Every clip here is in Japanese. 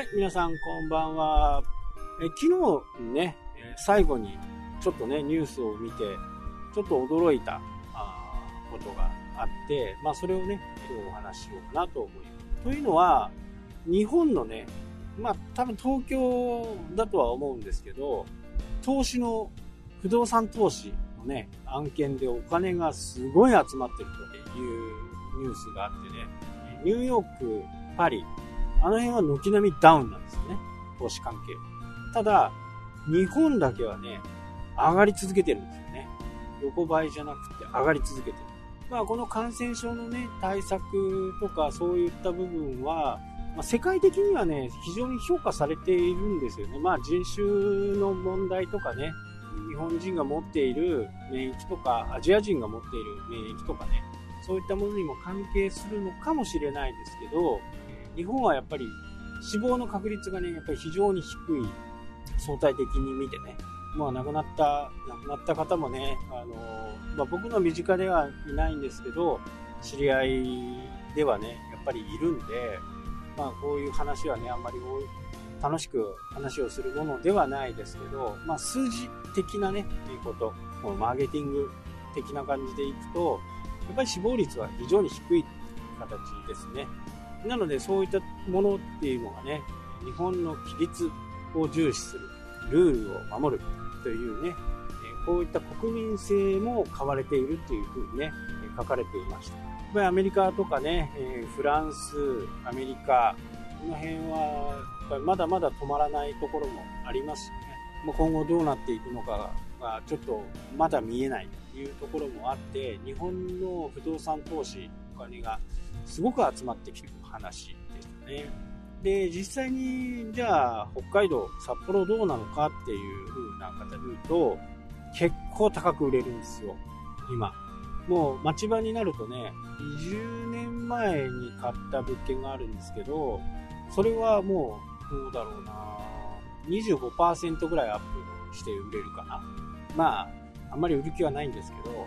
はい、皆さんこんばんは。え昨日ね、最後にちょっとね、ニュースを見て、ちょっと驚いたあことがあって、まあそれをね、今日お話ししようかなと思います。というのは、日本のね、まあ多分東京だとは思うんですけど、投資の不動産投資のね、案件でお金がすごい集まってるというニュースがあってね、ニューヨーク、パリ、あの辺は軒並みダウンなんですよね。投資関係は。ただ、日本だけはね、上がり続けてるんですよね。横ばいじゃなくて上がり続けてる。まあ、この感染症のね、対策とかそういった部分は、まあ、世界的にはね、非常に評価されているんですよね。まあ、人種の問題とかね、日本人が持っている免疫とか、アジア人が持っている免疫とかね、そういったものにも関係するのかもしれないですけど、日本はやっぱり死亡の確率がね、やっぱり非常に低い、相対的に見てね。まあ亡くなった、亡くなった方もね、あの、まあ僕の身近ではいないんですけど、知り合いではね、やっぱりいるんで、まあこういう話はね、あんまり楽しく話をするものではないですけど、まあ数字的なね、こと、このマーケティング的な感じでいくと、やっぱり死亡率は非常に低い形ですね。なのでそういったものっていうのがね、日本の規律を重視する、ルールを守るというね、こういった国民性も買われているというふうにね、書かれていました。アメリカとかね、フランス、アメリカ、この辺はまだまだ止まらないところもありますしね、今後どうなっていくのかがちょっとまだ見えないというところもあって、日本の不動産投資、金がすごく集まってきてる話でしたね。で、実際に、じゃあ、北海道、札幌どうなのかっていう風な方で言うと、結構高く売れるんですよ、今。もう町場になるとね、20年前に買った物件があるんですけど、それはもう、どうだろうな25%ぐらいアップして売れるかな。まあ、あんまり売る気はないんですけど、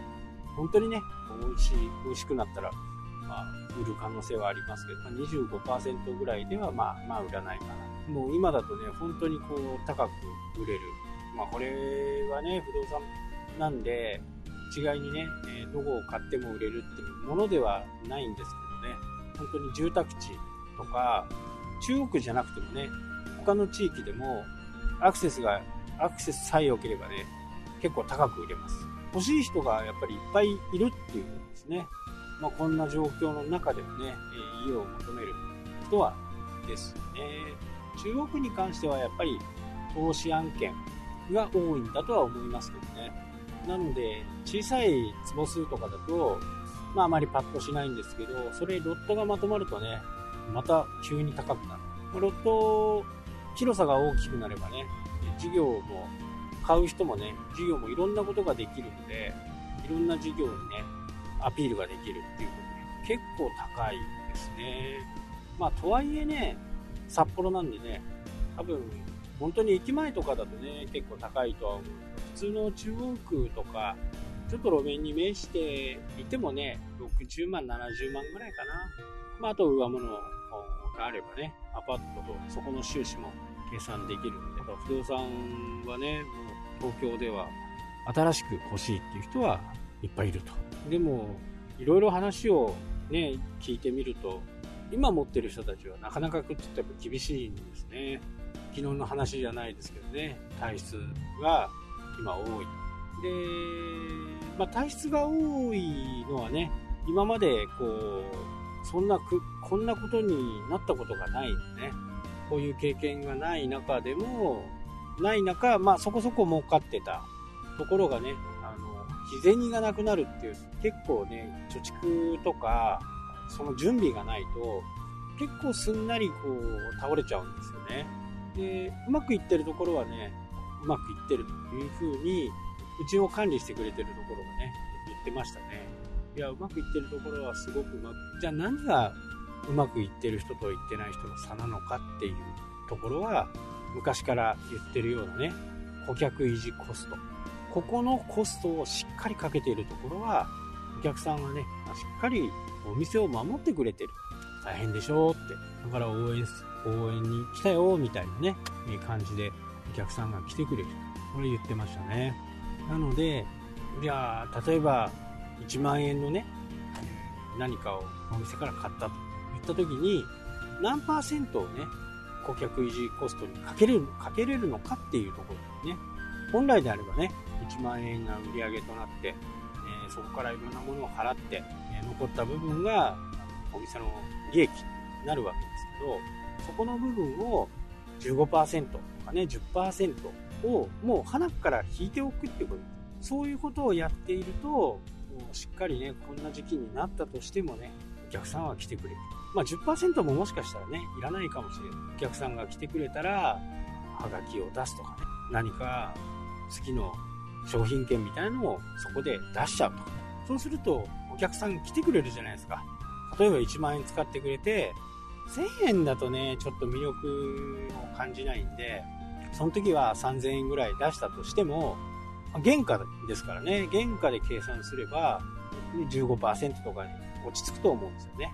本当にね、美味しい、美味しくなったら、まあ、売る可能性はありますけど、まあ、25%ぐらいでは、まあ、まあ、売らないかな。もう今だとね、本当にこう、高く売れる。まあ、これはね、不動産なんで、一概にね、えどこを買っても売れるっていうものではないんですけどね、本当に住宅地とか、中国じゃなくてもね、他の地域でも、アクセスが、アクセスさえ良ければね、結構高く売れます。欲しい人がやっぱりいっぱいいるっていうことですね。まあ、こんな状況の中でもね、え家を求める人はですね。中国に関してはやっぱり投資案件が多いんだとは思いますけどね。なので、小さい坪数とかだと、まああまりパッとしないんですけど、それロットがまとまるとね、また急に高くなる。ロット、広さが大きくなればね、事業も、買う人もね、事業もいろんなことができるので、いろんな事業にね、アピールができるっていうことで、結構高いですね。まあ、とはいえね、札幌なんでね、多分、本当に駅前とかだとね、結構高いとは思う。普通の中央区とか、ちょっと路面に面していてもね、60万、70万ぐらいかな。まあ、あと上物があればね、アパートとそこの収支も計算できるんで、不動産はね、もう東京では新しく欲しいっていう人はいっぱいいると。でも、いろいろ話をね、聞いてみると、今持ってる人たちはなかなかちょっとやっぱ厳しいんですね。昨日の話じゃないですけどね、体質が今多い。で、まあ、体質が多いのはね、今までこう、そんなく、こんなことになったことがないんでね、こういう経験がない中でも、ない中、まあそこそこ儲かってたところがね、日銭がなくなるっていう、結構ね、貯蓄とか、その準備がないと、結構すんなりこう、倒れちゃうんですよね。で、うまくいってるところはね、うまくいってるというふうに、うちを管理してくれてるところがね、言ってましたね。いや、うまくいってるところはすごくうまく、じゃあ何がうまくいってる人といってない人の差なのかっていうところは、昔から言ってるようなね、顧客維持コスト。ここのコストをしっかりかけているところは、お客さんはね、しっかりお店を守ってくれてる。大変でしょうって。だから応援、応援に来たよ、みたいなね、感じでお客さんが来てくれる。これ言ってましたね。なので、いや例えば1万円のね、何かをお店から買ったと言った時に、何パーセントをね、顧客維持コストにかけれる、かけれるのかっていうところですね。本来であればね、1万円が売り上げとなって、えー、そこからいろんなものを払って、えー、残った部分がお店の利益になるわけですけど、そこの部分を15%とかね、10%をもう花から引いておくっていうこと。そういうことをやっていると、しっかりね、こんな時期になったとしてもね、お客さんは来てくれる。まあ10%ももしかしたらね、いらないかもしれない。お客さんが来てくれたら、はがきを出すとかね、何か次の商品券みたいなのをそこで出しちゃうと。そうすると、お客さん来てくれるじゃないですか。例えば1万円使ってくれて、1000円だとね、ちょっと魅力を感じないんで、その時は3000円ぐらい出したとしても、原価ですからね、原価で計算すれば15%とかに落ち着くと思うんですよね。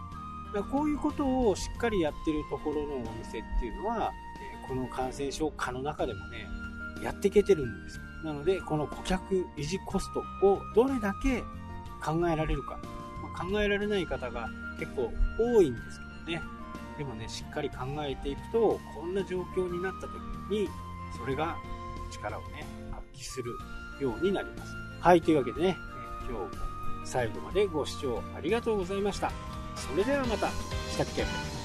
だからこういうことをしっかりやってるところのお店っていうのは、この感染症下の中でもね、やっていけてるんですよ。なので、この顧客維持コストをどれだけ考えられるか。まあ、考えられない方が結構多いんですけどね。でもね、しっかり考えていくと、こんな状況になった時に、それが力をね、発揮するようになります。はい、というわけでね、今日も最後までご視聴ありがとうございました。それではまた、したっけ？